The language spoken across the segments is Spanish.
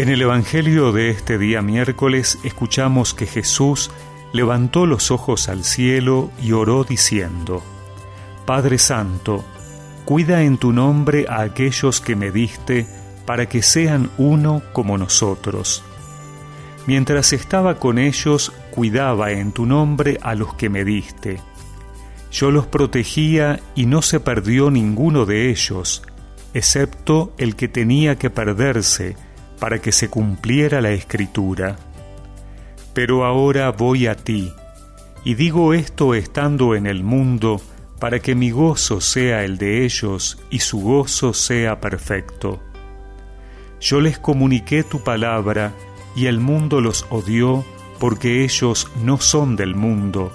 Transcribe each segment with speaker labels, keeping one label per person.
Speaker 1: En el Evangelio de este día miércoles escuchamos que Jesús levantó los ojos al cielo y oró diciendo, Padre Santo, cuida en tu nombre a aquellos que me diste para que sean uno como nosotros. Mientras estaba con ellos, cuidaba en tu nombre a los que me diste. Yo los protegía y no se perdió ninguno de ellos, excepto el que tenía que perderse, para que se cumpliera la escritura. Pero ahora voy a ti, y digo esto estando en el mundo, para que mi gozo sea el de ellos y su gozo sea perfecto. Yo les comuniqué tu palabra, y el mundo los odió, porque ellos no son del mundo,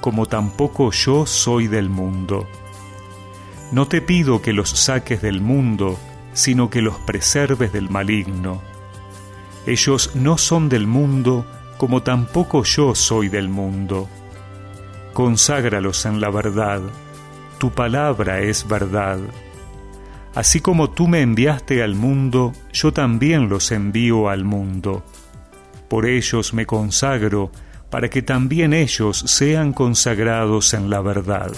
Speaker 1: como tampoco yo soy del mundo. No te pido que los saques del mundo, sino que los preserves del maligno. Ellos no son del mundo, como tampoco yo soy del mundo. Conságralos en la verdad, tu palabra es verdad. Así como tú me enviaste al mundo, yo también los envío al mundo. Por ellos me consagro, para que también ellos sean consagrados en la verdad.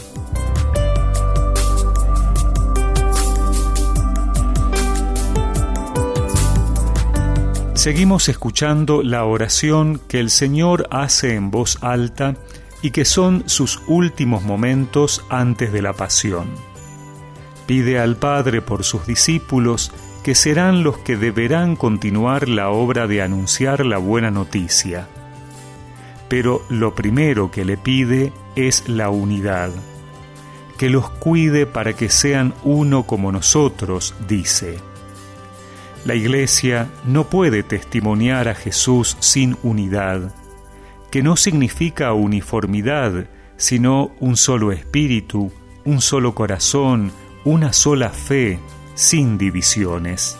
Speaker 1: Seguimos escuchando la oración que el Señor hace en voz alta y que son sus últimos momentos antes de la pasión. Pide al Padre por sus discípulos que serán los que deberán continuar la obra de anunciar la buena noticia. Pero lo primero que le pide es la unidad. Que los cuide para que sean uno como nosotros, dice. La Iglesia no puede testimoniar a Jesús sin unidad, que no significa uniformidad, sino un solo espíritu, un solo corazón, una sola fe, sin divisiones.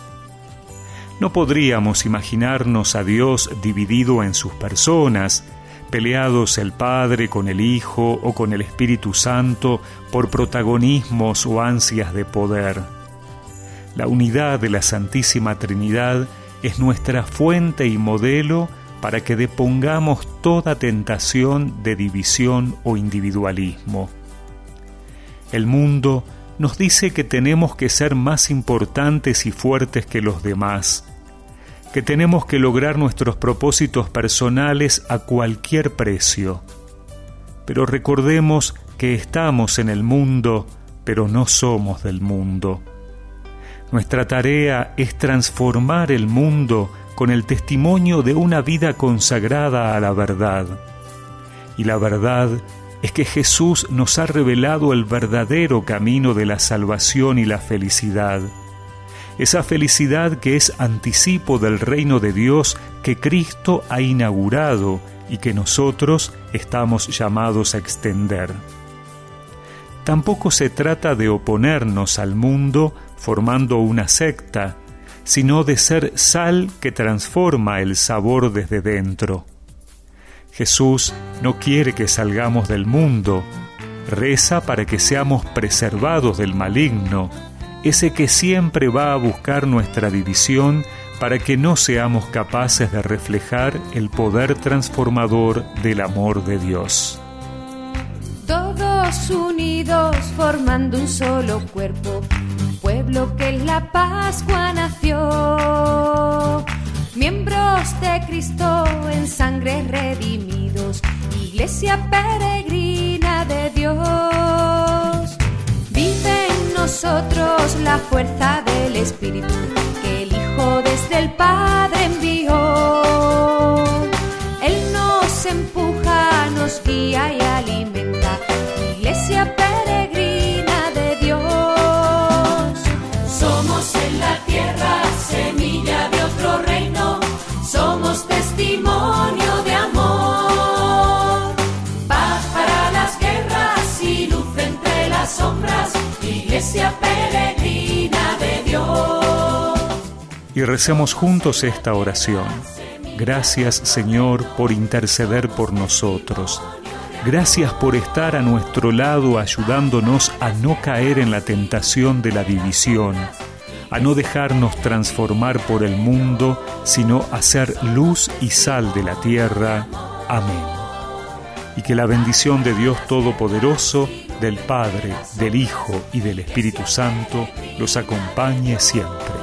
Speaker 1: No podríamos imaginarnos a Dios dividido en sus personas, peleados el Padre con el Hijo o con el Espíritu Santo por protagonismos o ansias de poder. La unidad de la Santísima Trinidad es nuestra fuente y modelo para que depongamos toda tentación de división o individualismo. El mundo nos dice que tenemos que ser más importantes y fuertes que los demás, que tenemos que lograr nuestros propósitos personales a cualquier precio. Pero recordemos que estamos en el mundo, pero no somos del mundo. Nuestra tarea es transformar el mundo con el testimonio de una vida consagrada a la verdad. Y la verdad es que Jesús nos ha revelado el verdadero camino de la salvación y la felicidad. Esa felicidad que es anticipo del reino de Dios que Cristo ha inaugurado y que nosotros estamos llamados a extender. Tampoco se trata de oponernos al mundo formando una secta, sino de ser sal que transforma el sabor desde dentro. Jesús no quiere que salgamos del mundo, reza para que seamos preservados del maligno, ese que siempre va a buscar nuestra división para que no seamos capaces de reflejar el poder transformador del amor de Dios.
Speaker 2: Todos unidos formando un solo cuerpo, pueblo que en la Pascua nació. Miembros de Cristo en sangre redimidos, iglesia peregrina de Dios. Vive en nosotros la fuerza del Espíritu
Speaker 1: Y recemos juntos esta oración. Gracias Señor por interceder por nosotros. Gracias por estar a nuestro lado ayudándonos a no caer en la tentación de la división a no dejarnos transformar por el mundo, sino a ser luz y sal de la tierra. Amén. Y que la bendición de Dios Todopoderoso, del Padre, del Hijo y del Espíritu Santo los acompañe siempre.